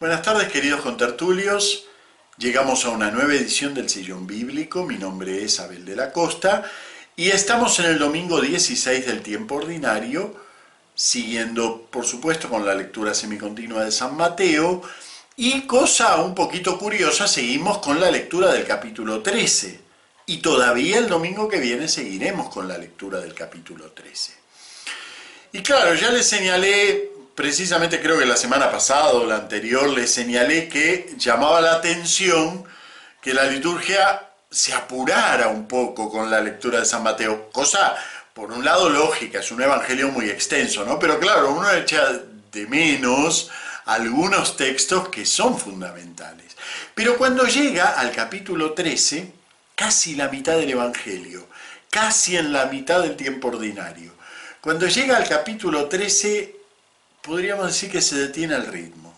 Buenas tardes queridos contertulios. Llegamos a una nueva edición del Sillón Bíblico. Mi nombre es Abel de la Costa y estamos en el domingo 16 del tiempo ordinario, siguiendo por supuesto con la lectura semicontinua de San Mateo y cosa un poquito curiosa, seguimos con la lectura del capítulo 13 y todavía el domingo que viene seguiremos con la lectura del capítulo 13. Y claro, ya les señalé precisamente creo que la semana pasada o la anterior le señalé que llamaba la atención que la liturgia se apurara un poco con la lectura de San Mateo, cosa por un lado lógica, es un evangelio muy extenso, ¿no? Pero claro, uno echa de menos algunos textos que son fundamentales. Pero cuando llega al capítulo 13, casi la mitad del evangelio, casi en la mitad del tiempo ordinario, cuando llega al capítulo 13 podríamos decir que se detiene el ritmo.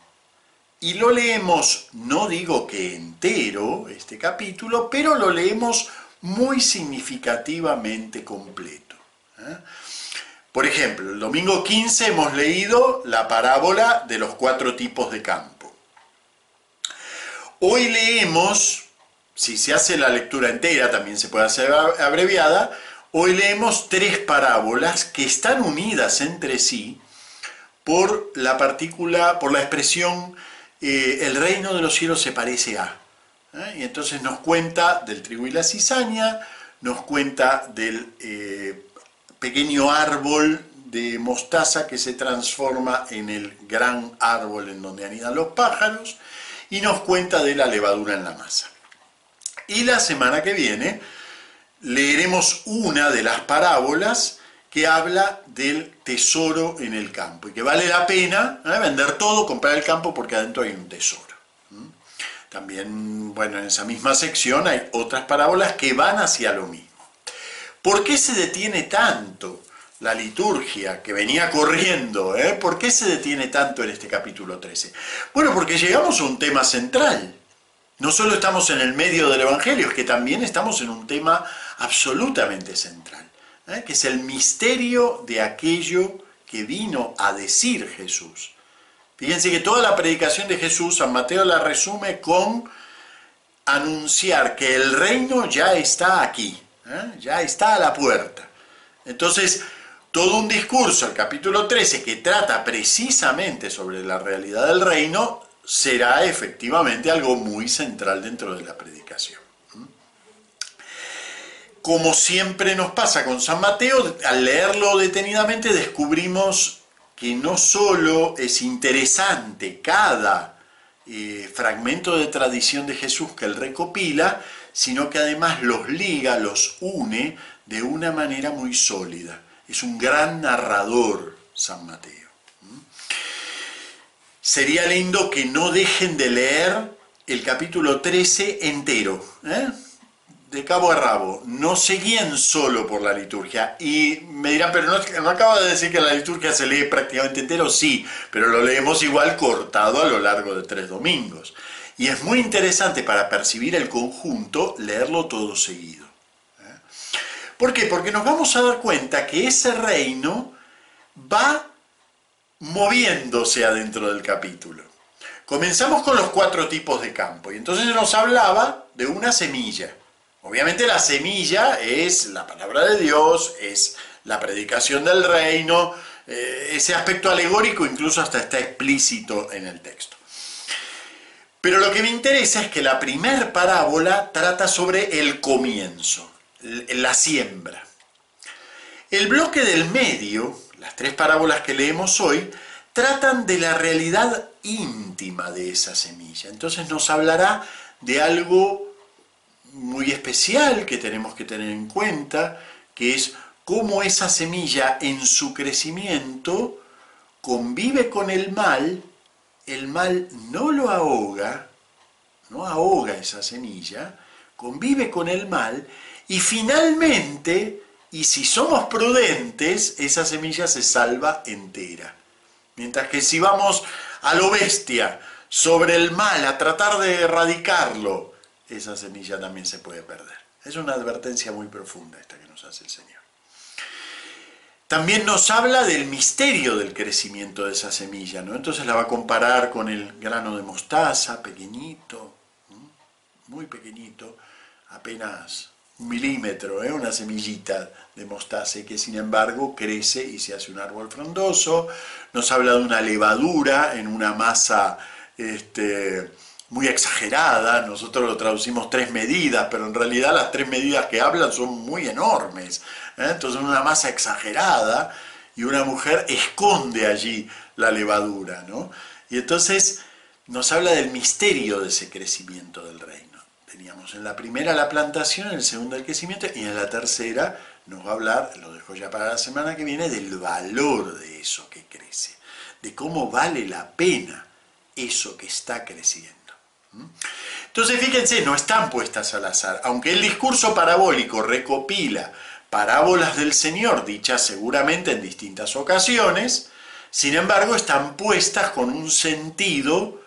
Y lo leemos, no digo que entero, este capítulo, pero lo leemos muy significativamente completo. ¿eh? Por ejemplo, el domingo 15 hemos leído la parábola de los cuatro tipos de campo. Hoy leemos, si se hace la lectura entera, también se puede hacer abreviada, hoy leemos tres parábolas que están unidas entre sí por la partícula, por la expresión eh, el reino de los cielos se parece a. ¿eh? Y entonces nos cuenta del trigo y la cizaña, nos cuenta del eh, pequeño árbol de mostaza que se transforma en el gran árbol en donde anidan los pájaros, y nos cuenta de la levadura en la masa. Y la semana que viene leeremos una de las parábolas que habla del tesoro en el campo y que vale la pena ¿eh? vender todo, comprar el campo porque adentro hay un tesoro. También, bueno, en esa misma sección hay otras parábolas que van hacia lo mismo. ¿Por qué se detiene tanto la liturgia que venía corriendo? Eh? ¿Por qué se detiene tanto en este capítulo 13? Bueno, porque llegamos a un tema central. No solo estamos en el medio del Evangelio, es que también estamos en un tema absolutamente central. ¿Eh? que es el misterio de aquello que vino a decir Jesús. Fíjense que toda la predicación de Jesús, San Mateo la resume con anunciar que el reino ya está aquí, ¿eh? ya está a la puerta. Entonces, todo un discurso, el capítulo 13, que trata precisamente sobre la realidad del reino, será efectivamente algo muy central dentro de la predicación como siempre nos pasa con San Mateo, al leerlo detenidamente descubrimos que no solo es interesante cada eh, fragmento de tradición de Jesús que él recopila, sino que además los liga, los une de una manera muy sólida. Es un gran narrador San Mateo. Sería lindo que no dejen de leer el capítulo 13 entero. ¿eh? De cabo a rabo, no seguían solo por la liturgia. Y me dirán, pero no, no acaba de decir que la liturgia se lee prácticamente entero, sí, pero lo leemos igual cortado a lo largo de tres domingos. Y es muy interesante para percibir el conjunto leerlo todo seguido. ¿eh? ¿Por qué? Porque nos vamos a dar cuenta que ese reino va moviéndose adentro del capítulo. Comenzamos con los cuatro tipos de campo y entonces nos hablaba de una semilla. Obviamente la semilla es la palabra de Dios, es la predicación del reino, eh, ese aspecto alegórico incluso hasta está explícito en el texto. Pero lo que me interesa es que la primer parábola trata sobre el comienzo, la siembra. El bloque del medio, las tres parábolas que leemos hoy, tratan de la realidad íntima de esa semilla. Entonces nos hablará de algo muy especial que tenemos que tener en cuenta, que es cómo esa semilla en su crecimiento convive con el mal, el mal no lo ahoga, no ahoga esa semilla, convive con el mal y finalmente, y si somos prudentes, esa semilla se salva entera. Mientras que si vamos a lo bestia sobre el mal, a tratar de erradicarlo, esa semilla también se puede perder. Es una advertencia muy profunda esta que nos hace el Señor. también nos habla del misterio del crecimiento de esa semilla, ¿no? Entonces la va a comparar con el grano de mostaza, pequeñito, muy pequeñito, apenas un milímetro, ¿eh? una semillita de mostaza, que sin embargo crece y se hace un árbol frondoso. Nos habla de una levadura en una masa este, muy exagerada, nosotros lo traducimos tres medidas, pero en realidad las tres medidas que hablan son muy enormes. ¿eh? Entonces una masa exagerada y una mujer esconde allí la levadura. ¿no? Y entonces nos habla del misterio de ese crecimiento del reino. Teníamos en la primera la plantación, en el segundo el crecimiento y en la tercera nos va a hablar, lo dejo ya para la semana que viene, del valor de eso que crece, de cómo vale la pena eso que está creciendo. Entonces, fíjense, no están puestas al azar. Aunque el discurso parabólico recopila parábolas del Señor, dichas seguramente en distintas ocasiones, sin embargo, están puestas con un sentido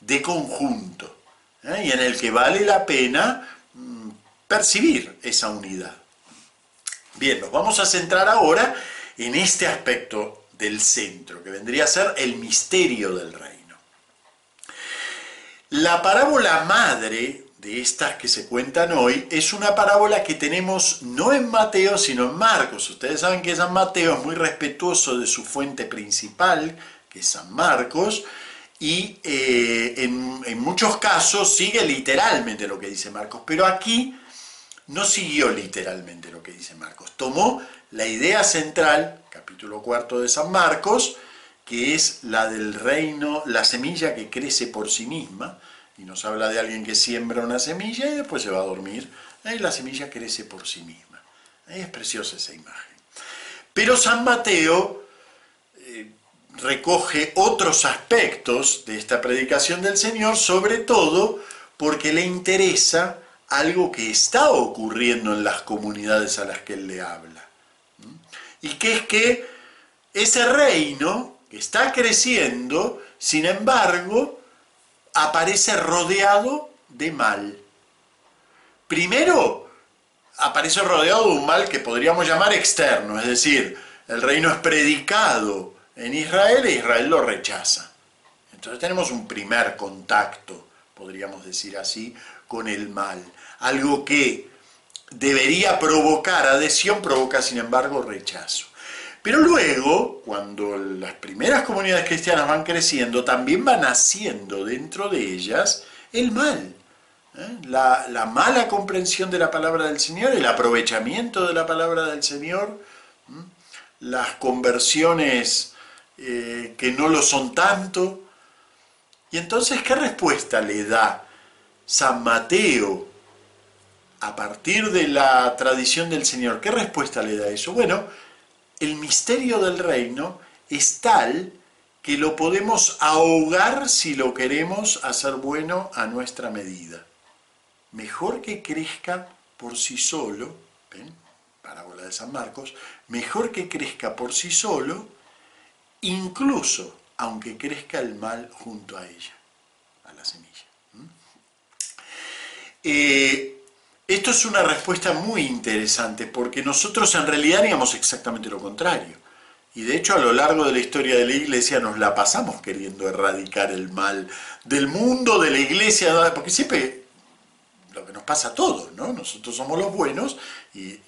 de conjunto, ¿eh? y en el que vale la pena mm, percibir esa unidad. Bien, nos vamos a centrar ahora en este aspecto del centro, que vendría a ser el misterio del rey. La parábola madre de estas que se cuentan hoy es una parábola que tenemos no en Mateo, sino en Marcos. Ustedes saben que San Mateo es muy respetuoso de su fuente principal, que es San Marcos, y eh, en, en muchos casos sigue literalmente lo que dice Marcos, pero aquí no siguió literalmente lo que dice Marcos. Tomó la idea central, capítulo cuarto de San Marcos, que es la del reino, la semilla que crece por sí misma, y nos habla de alguien que siembra una semilla y después se va a dormir, y la semilla crece por sí misma. Es preciosa esa imagen. Pero San Mateo eh, recoge otros aspectos de esta predicación del Señor, sobre todo porque le interesa algo que está ocurriendo en las comunidades a las que él le habla. Y que es que ese reino está creciendo, sin embargo, aparece rodeado de mal. Primero, aparece rodeado de un mal que podríamos llamar externo, es decir, el reino es predicado en Israel e Israel lo rechaza. Entonces tenemos un primer contacto, podríamos decir así, con el mal. Algo que debería provocar adhesión, provoca sin embargo rechazo. Pero luego, cuando las primeras comunidades cristianas van creciendo, también va naciendo dentro de ellas el mal. ¿eh? La, mala comprensión de la palabra del Señor, el aprovechamiento de la palabra del Señor, las conversiones eh, que no lo son tanto. Y entonces, ¿qué respuesta le da San Mateo a partir de la tradición del Señor? ¿Qué respuesta le da eso? Bueno, el misterio del reino es tal que lo podemos ahogar si lo queremos hacer bueno a nuestra medida. Mejor que crezca por sí solo, ¿ven? Parábola de San Marcos, mejor que crezca por sí solo, incluso aunque crezca el mal junto a ella, a la semilla. Esto es una respuesta muy interesante porque nosotros en realidad haríamos exactamente lo contrario. Y de hecho a lo largo de la historia de la iglesia nos la pasamos queriendo erradicar el mal del mundo, de la iglesia, porque siempre lo que nos pasa a todos, ¿no? Nosotros somos los buenos y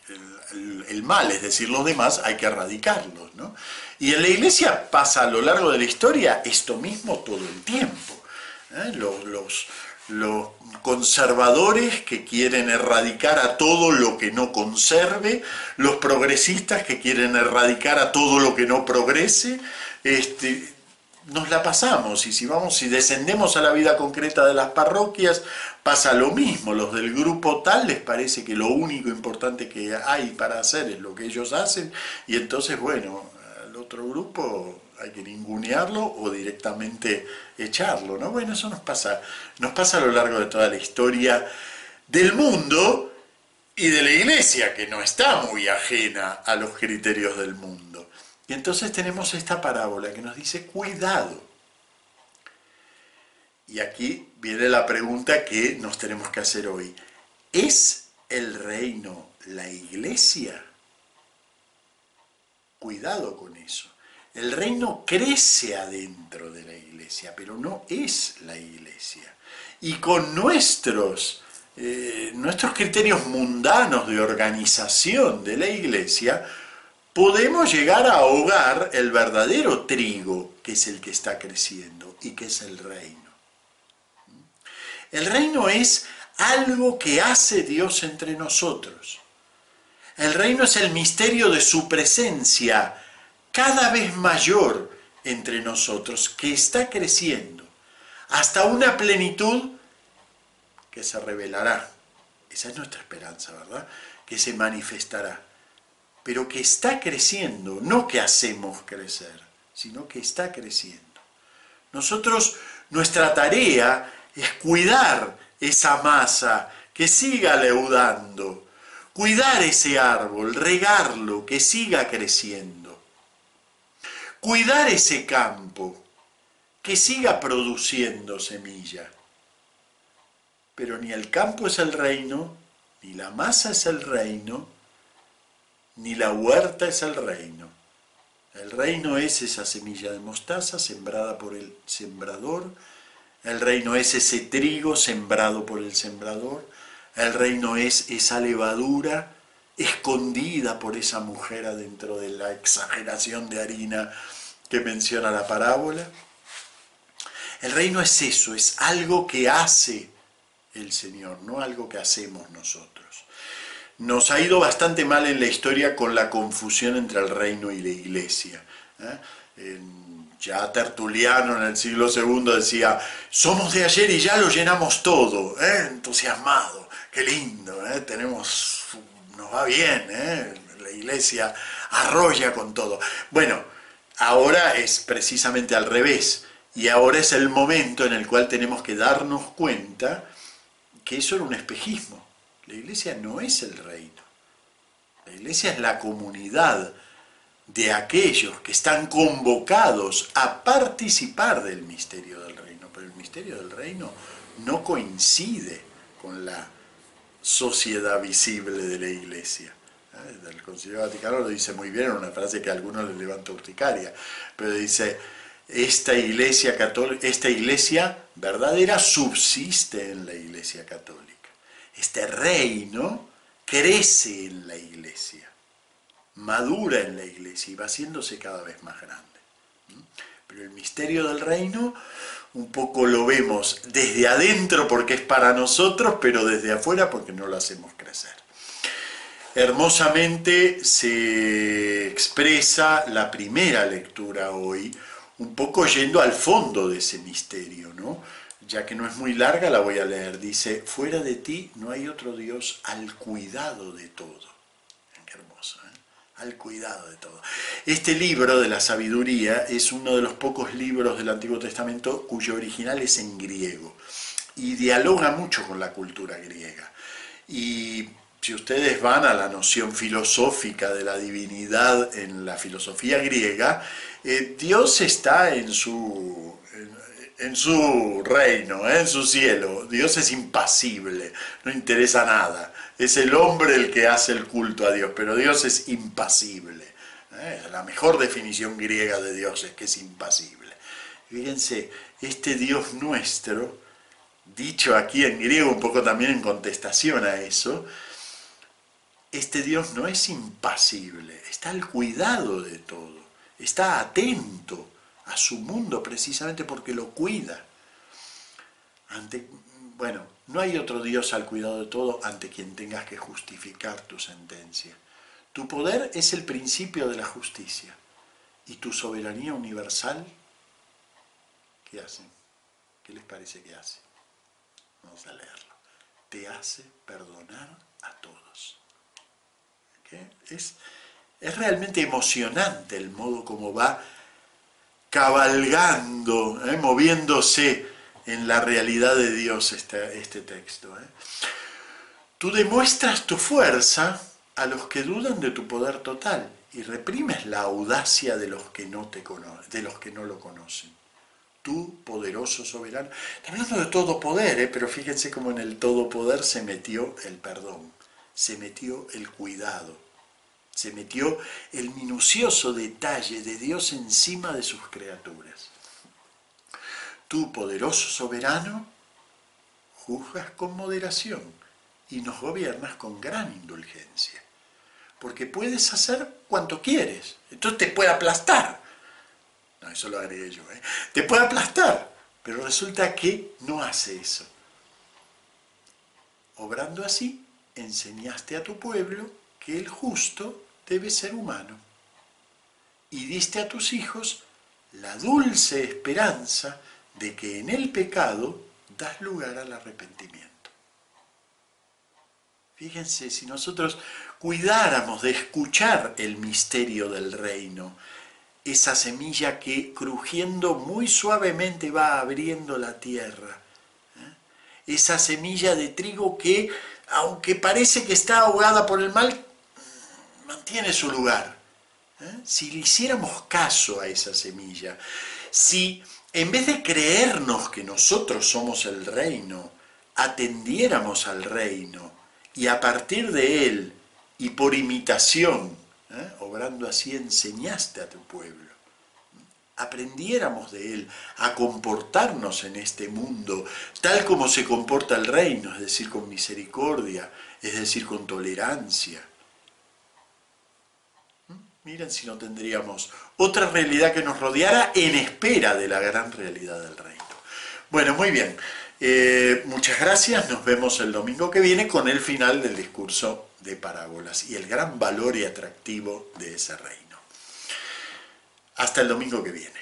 el, mal, es decir, los demás, hay que erradicarlos, ¿no? Y en la iglesia pasa a lo largo de la historia esto mismo todo el tiempo. ¿eh? los, los conservadores que quieren erradicar a todo lo que no conserve, los progresistas que quieren erradicar a todo lo que no progrese, este, nos la pasamos y si vamos, si descendemos a la vida concreta de las parroquias, pasa lo mismo. Los del grupo tal les parece que lo único importante que hay para hacer es lo que ellos hacen y entonces, bueno, el otro grupo hay que ningunearlo o directamente echarlo, ¿no? Bueno, eso nos pasa, nos pasa a lo largo de toda la historia del mundo y de la iglesia, que no está muy ajena a los criterios del mundo. Y entonces tenemos esta parábola que nos dice, cuidado. Y aquí viene la pregunta que nos tenemos que hacer hoy. ¿Es el reino la iglesia? Cuidado con eso. El reino crece adentro de la iglesia, pero no es la iglesia. Y con nuestros, eh, nuestros criterios mundanos de organización de la iglesia, podemos llegar a ahogar el verdadero trigo, que es el que está creciendo y que es el reino. El reino es algo que hace Dios entre nosotros. El reino es el misterio de su presencia cada vez mayor entre nosotros, que está creciendo hasta una plenitud que se revelará. Esa es nuestra esperanza, ¿verdad? Que se manifestará. Pero que está creciendo, no que hacemos crecer, sino que está creciendo. Nosotros, nuestra tarea es cuidar esa masa, que siga leudando, cuidar ese árbol, regarlo, que siga creciendo, cuidar ese campo, que siga produciendo semilla. Pero ni el campo es el reino, ni la masa es el reino, ni la huerta es el reino. El reino es esa semilla de mostaza sembrada por el sembrador, el reino es ese trigo sembrado por el sembrador. El reino es esa levadura escondida por esa mujer adentro de la exageración de harina que menciona la parábola. El reino es eso, es algo que hace el Señor, no algo que hacemos nosotros. Nos ha ido bastante mal en la historia con la confusión entre el reino y la iglesia. ¿eh? ya Tertuliano en el siglo II decía, somos de ayer y ya lo llenamos todo, ¿eh? entusiasmado, qué lindo, ¿eh? tenemos, nos va bien, ¿eh? la iglesia arrolla con todo. Bueno, ahora es precisamente al revés, y ahora es el momento en el cual tenemos que darnos cuenta que eso era un espejismo. La iglesia no es el reino, la iglesia es la comunidad de aquellos que están convocados a participar del misterio del reino, pero el misterio del reino no coincide con la sociedad visible de la iglesia. ¿Eh? El Concilio Vaticano lo dice muy bien, una frase que a algunos les levanta urticaria, pero dice, esta iglesia, católica, esta iglesia verdadera subsiste en la iglesia católica. Este reino crece en la iglesia madura en la iglesia y va haciéndose cada vez más grande. Pero el misterio del reino un poco lo vemos desde adentro porque es para nosotros, pero desde afuera porque no lo hacemos crecer. Hermosamente se expresa la primera lectura hoy, un poco yendo al fondo de ese misterio, ¿no? Ya que no es muy larga, la voy a leer. Dice, fuera de ti no hay otro Dios al cuidado de todo al cuidado de todo. Este libro de la sabiduría es uno de los pocos libros del Antiguo Testamento cuyo original es en griego y dialoga mucho con la cultura griega. Y si ustedes van a la noción filosófica de la divinidad en la filosofía griega, eh, Dios está en su, en, su reino, en su cielo. Dios es impasible, no interesa nada. Es el hombre el que hace el culto a Dios, pero Dios es impasible. ¿eh? La mejor definición griega de Dios es que es impasible. Fíjense, este Dios nuestro, dicho aquí en griego un poco también en contestación a eso, este Dios no es impasible, está al cuidado de todo, está atento a su mundo precisamente porque lo cuida. Ante, bueno, no hay otro Dios al cuidado de todo ante quien tengas que justificar tu sentencia. Tu poder es el principio de la justicia. ¿Y tu soberanía universal? ¿Qué hace? ¿Qué les parece que hace? Vamos a leerlo. Te hace perdonar a todos. Es, es realmente emocionante el modo como va cabalgando, ¿eh? moviéndose en la realidad de Dios este, este texto. ¿eh? Tú demuestras tu fuerza a los que dudan de tu poder total y reprimes la audacia de los que no, te de los que no lo conocen. Tú, poderoso soberano. Está hablando de todo poder, ¿eh? pero fíjense cómo en el todo poder se metió el perdón, se metió el cuidado, Se metió el minucioso detalle de Dios encima de sus criaturas. Tú, poderoso soberano, juzgas con moderación y nos gobiernas con gran indulgencia. Porque puedes hacer cuanto quieres. Entonces te puede aplastar. No, eso lo agregué yo. ¿eh? Te puede aplastar. Pero resulta que no hace eso. Obrando así, enseñaste a tu pueblo que el justo debe ser humano. Y diste a tus hijos la dulce esperanza de que en el pecado das lugar al arrepentimiento. Fíjense, si nosotros cuidáramos de escuchar el misterio del reino, esa semilla que crujiendo muy suavemente va abriendo la tierra, ¿eh? esa semilla de trigo que, aunque parece que está ahogada por el mal, mantiene su lugar. ¿eh? Si le hiciéramos caso a esa semilla, si en vez de creernos que nosotros somos el reino, atendiéramos al reino y a partir de él y por imitación, ¿eh? obrando así, enseñaste a tu pueblo. Aprendiéramos de él a comportarnos en este mundo tal como se comporta el reino, es decir, con misericordia, es decir, con tolerancia. Miren si no tendríamos otra realidad que nos rodeara en espera de la gran realidad del reino. Bueno, muy bien. Eh, muchas gracias. Nos vemos el domingo que viene con el final del discurso de parábolas y el gran valor y atractivo de ese reino. Hasta el domingo que viene.